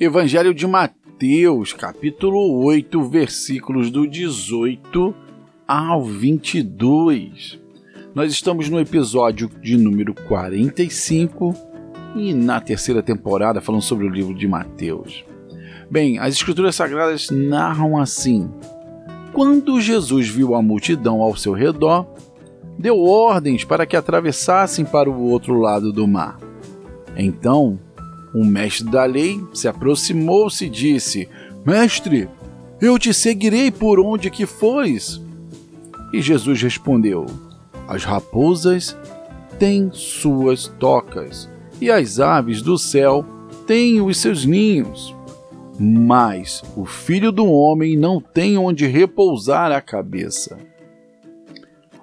Evangelho de Mateus, capítulo 8, versículos do 18 ao 22. Nós estamos no episódio de número 45 e na terceira temporada falando sobre o livro de Mateus. Bem, as escrituras sagradas narram assim: Quando Jesus viu a multidão ao seu redor, deu ordens para que atravessassem para o outro lado do mar. Então, um mestre da lei se aproximou-se e disse: Mestre, eu te seguirei por onde que fores. E Jesus respondeu: As raposas têm suas tocas, e as aves do céu têm os seus ninhos. Mas o filho do homem não tem onde repousar a cabeça.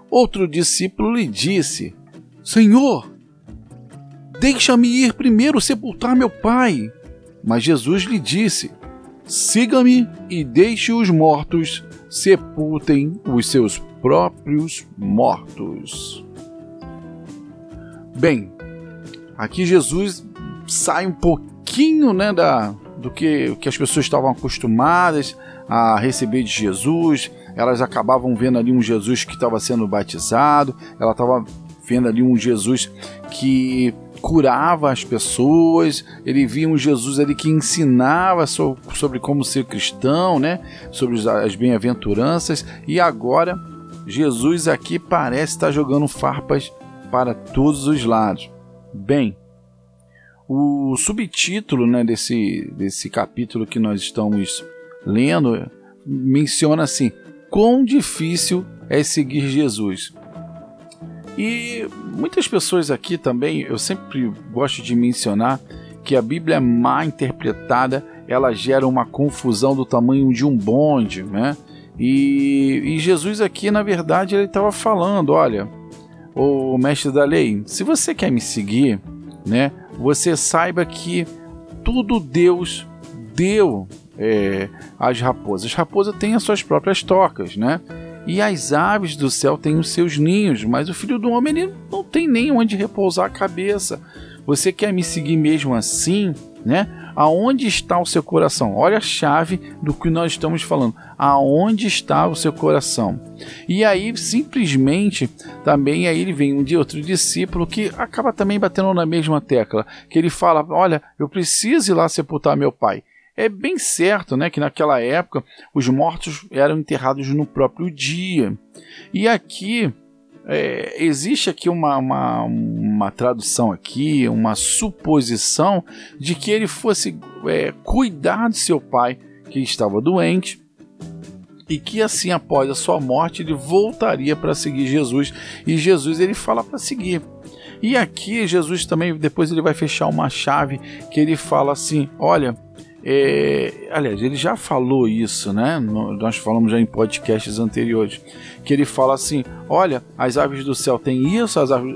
Outro discípulo lhe disse: Senhor, Deixa-me ir primeiro sepultar meu pai. Mas Jesus lhe disse: Siga-me e deixe os mortos sepultem os seus próprios mortos. Bem, aqui Jesus sai um pouquinho né, da, do que, que as pessoas estavam acostumadas a receber de Jesus. Elas acabavam vendo ali um Jesus que estava sendo batizado, ela estava vendo ali um Jesus que curava as pessoas, ele via um Jesus ali que ensinava sobre como ser cristão, né? sobre as bem-aventuranças, e agora Jesus aqui parece estar jogando farpas para todos os lados. Bem, o subtítulo né, desse, desse capítulo que nós estamos lendo menciona assim: quão difícil é seguir Jesus. E muitas pessoas aqui também, eu sempre gosto de mencionar que a Bíblia má interpretada, ela gera uma confusão do tamanho de um bonde, né? E, e Jesus aqui, na verdade, ele estava falando, olha, o mestre da lei, se você quer me seguir, né, você saiba que tudo Deus deu é, às raposas. As raposas têm as suas próprias tocas, né? E as aves do céu têm os seus ninhos, mas o filho do homem ele não tem nem onde repousar a cabeça. Você quer me seguir mesmo assim, né? Aonde está o seu coração? Olha a chave do que nós estamos falando. Aonde está o seu coração? E aí, simplesmente, também aí ele vem um de outro discípulo que acaba também batendo na mesma tecla, que ele fala: "Olha, eu preciso ir lá sepultar meu pai". É bem certo né, que naquela época os mortos eram enterrados no próprio dia. E aqui é, existe aqui uma, uma, uma, tradução aqui, uma suposição de que ele fosse é, cuidar de seu pai que estava doente e que assim após a sua morte ele voltaria para seguir Jesus e Jesus ele fala para seguir. E aqui Jesus também depois ele vai fechar uma chave que ele fala assim, olha, é, aliás, ele já falou isso, né? Nós falamos já em podcasts anteriores. Que ele fala assim: olha, as aves do céu têm isso, as, aves,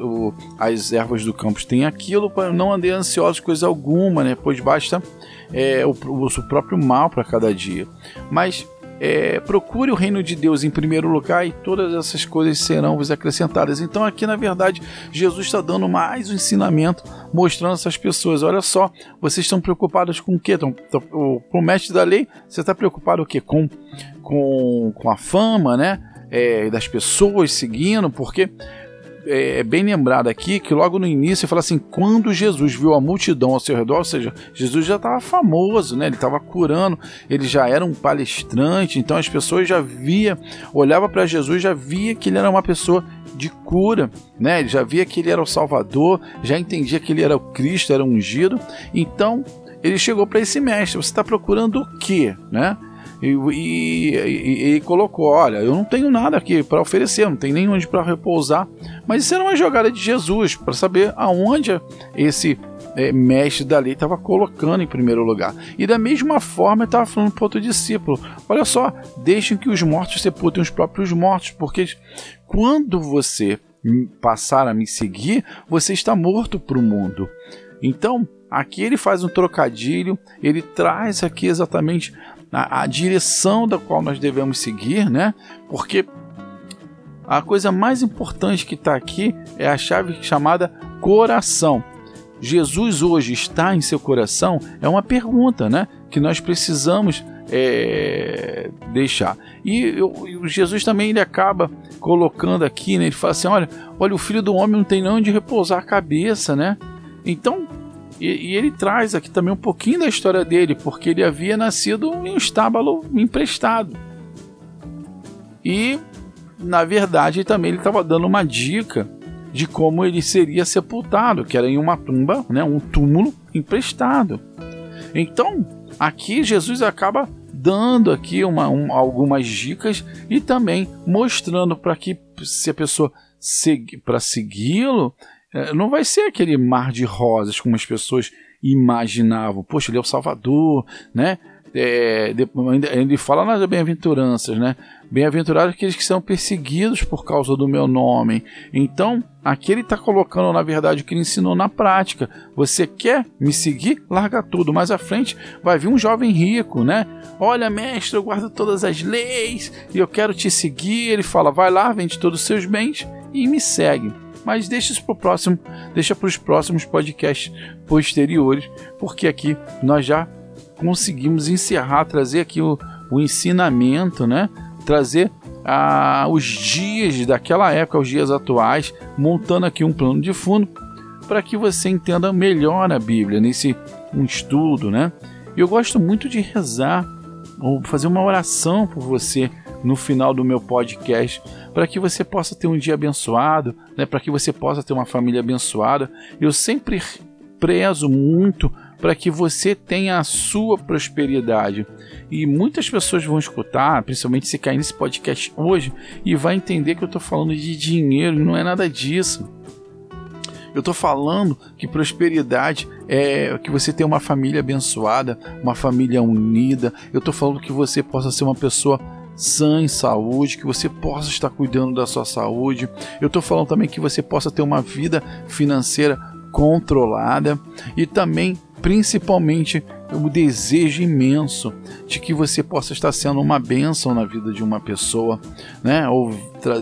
as ervas do campo têm aquilo, não andar ansiosos coisa alguma, né? Pois basta é, o, o, o próprio mal para cada dia. Mas é, procure o reino de Deus em primeiro lugar e todas essas coisas serão vos acrescentadas. Então, aqui na verdade, Jesus está dando mais um ensinamento, mostrando essas pessoas: olha só, vocês estão preocupados com o quê? Então, o, mestre da lei, você está preocupado o quê? Com, com, com a fama, né? É, das pessoas seguindo, porque é, é, bem lembrado aqui que logo no início fala assim: quando Jesus viu a multidão ao seu redor, ou seja, Jesus já estava famoso, né? Ele estava curando, ele já era um palestrante, então as pessoas já via, olhava para Jesus, já via que ele era uma pessoa de cura, né? Ele já via que ele era o Salvador, já entendia que ele era o Cristo, era ungido. Então ele chegou para esse mestre: você está procurando o quê, né? E, e, e, colocou: Olha, eu não tenho nada aqui para oferecer, não tem nem onde para repousar. Mas isso era uma jogada de Jesus para saber aonde esse é, mestre da lei estava colocando em primeiro lugar. E da mesma forma, estava falando para outro discípulo: Olha só, deixem que os mortos sepultem os próprios mortos, porque quando você passar a me seguir, você está morto para o mundo. Então, aqui ele faz um trocadilho, ele traz aqui exatamente a, a direção da qual nós devemos seguir, né? Porque a coisa mais importante que está aqui é a chave chamada coração. Jesus hoje está em seu coração? É uma pergunta, né? Que nós precisamos é, deixar. E eu, Jesus também ele acaba colocando aqui, né? Ele fala assim: olha, olha, o filho do homem não tem nem onde repousar a cabeça, né? Então, e, e, ele traz aqui também um pouquinho da história dele, porque ele havia nascido em um estábulo emprestado. E, na verdade, também ele estava dando uma dica de como ele seria sepultado, que era em uma tumba, né, um túmulo emprestado. Então, aqui Jesus acaba dando aqui uma, um, algumas dicas e também mostrando para que se a pessoa segui, para segui-lo, é, não vai ser aquele mar de rosas como as pessoas imaginavam. Poxa, ele é o Salvador, né? É, ele fala nas bem-aventuranças, né? Bem-aventurados aqueles que são perseguidos por causa do meu nome. Então, aqui ele está colocando, na verdade, o que ele ensinou na prática. Você quer me seguir? Larga tudo. Mais à frente vai vir um jovem rico, né? Olha, mestre, eu guardo todas as leis e eu quero te seguir. Ele fala: vai lá, vende todos os seus bens e me segue. Mas deixa isso para o próximo, deixa para os próximos podcasts posteriores, porque aqui nós já conseguimos encerrar, trazer aqui o, o ensinamento, né? Trazer ah, os dias daquela época, os dias atuais, montando aqui um plano de fundo para que você entenda melhor a Bíblia nesse um estudo, né? Eu gosto muito de rezar ou fazer uma oração por você no final do meu podcast, para que você possa ter um dia abençoado, né? Para que você possa ter uma família abençoada. Eu sempre prezo muito para que você tenha a sua prosperidade. E muitas pessoas vão escutar, principalmente se cair nesse podcast hoje, e vai entender que eu estou falando de dinheiro, e não é nada disso. Eu estou falando que prosperidade é que você tenha uma família abençoada, uma família unida. Eu estou falando que você possa ser uma pessoa sã em saúde, que você possa estar cuidando da sua saúde. Eu estou falando também que você possa ter uma vida financeira controlada e também principalmente o desejo imenso de que você possa estar sendo uma bênção na vida de uma pessoa, né? Ou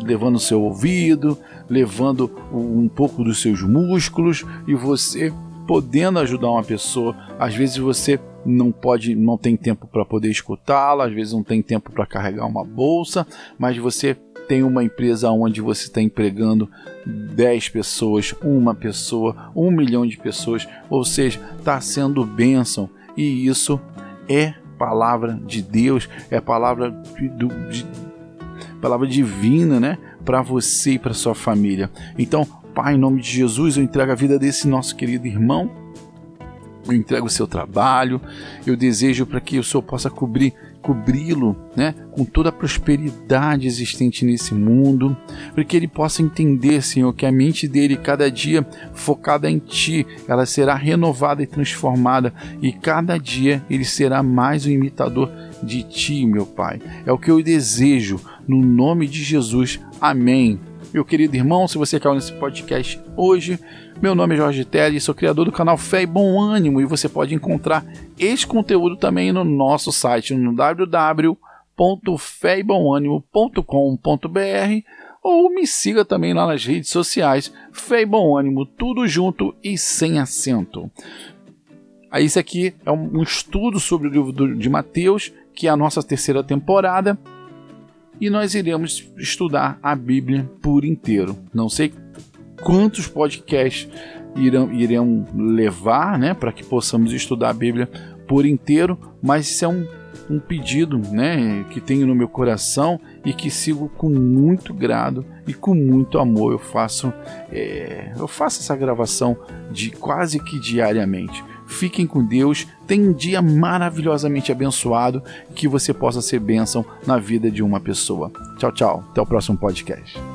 levando o seu ouvido, levando um pouco dos seus músculos e você podendo ajudar uma pessoa. Às vezes você não pode, não tem tempo para poder escutá-la, às vezes não tem tempo para carregar uma bolsa, mas você tem uma empresa onde você está empregando 10 pessoas, uma pessoa, um milhão de pessoas, ou seja, está sendo bênção. E isso é palavra de Deus, é palavra, de, palavra divina, né? Para você e para sua família. Então, Pai, em nome de Jesus, eu entrego a vida desse nosso querido irmão. Eu entrego o seu trabalho. Eu desejo para que o Senhor possa cobrir cobri-lo né, com toda a prosperidade existente nesse mundo, para que ele possa entender, Senhor, que a mente dele, cada dia focada em Ti, ela será renovada e transformada, e cada dia ele será mais um imitador de Ti, meu Pai. É o que eu desejo, no nome de Jesus. Amém. Meu querido irmão, se você caiu nesse podcast hoje, meu nome é Jorge Telly, sou criador do canal Fé e Bom Ânimo e você pode encontrar este conteúdo também no nosso site no www.feibomanimo.com.br ou me siga também lá nas redes sociais Fé e Bom Ânimo, tudo junto e sem acento. Aí, esse aqui é um estudo sobre o livro de Mateus, que é a nossa terceira temporada e nós iremos estudar a Bíblia por inteiro. Não sei quantos podcasts irão, irão levar né, para que possamos estudar a Bíblia por inteiro, mas isso é um, um pedido né, que tenho no meu coração e que sigo com muito grado e com muito amor. Eu faço, é, eu faço essa gravação de quase que diariamente. Fiquem com Deus, tenham um dia maravilhosamente abençoado que você possa ser bênção na vida de uma pessoa. Tchau, tchau. Até o próximo podcast.